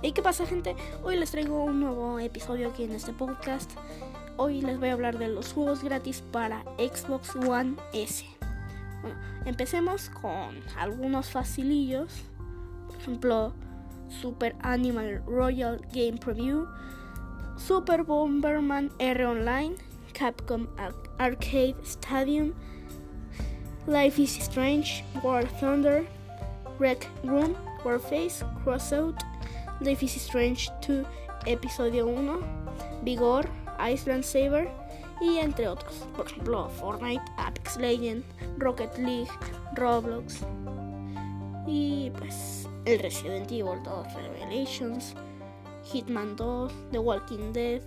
¿Y qué pasa gente? Hoy les traigo un nuevo episodio aquí en este podcast. Hoy les voy a hablar de los juegos gratis para Xbox One S. Empecemos con algunos facilillos. Por ejemplo, Super Animal Royal Game Preview, Super Bomberman R Online, Capcom Arcade Stadium, Life is Strange, War Thunder, Rec Room, Warface, Crossout, Life is Strange 2, Episodio 1, Vigor, Iceland Saber y entre otros. Por ejemplo, Fortnite, Apex Legends, Rocket League, Roblox y pues el Resident Evil 2 Revelations, Hitman 2, The Walking Dead.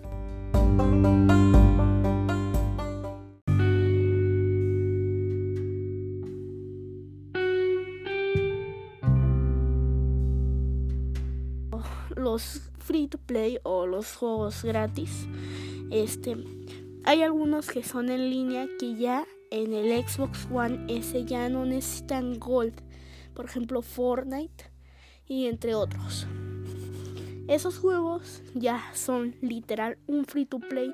Los free to play o los juegos gratis. Este, hay algunos que son en línea que ya en el Xbox One S ya no necesitan Gold. Por ejemplo, Fortnite y entre otros. Esos juegos ya son literal un free to play,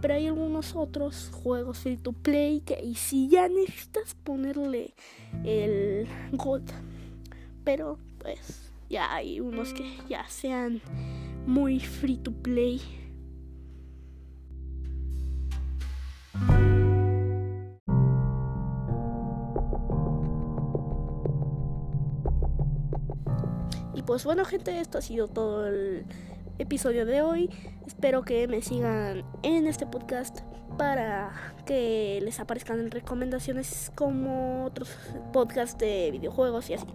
pero hay algunos otros juegos free to play que si ya necesitas ponerle el gold, pero pues ya hay unos que ya sean muy free to play. Y pues bueno gente, esto ha sido todo el episodio de hoy. Espero que me sigan en este podcast para que les aparezcan recomendaciones como otros podcasts de videojuegos y así.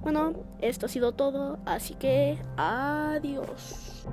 Bueno, esto ha sido todo, así que adiós.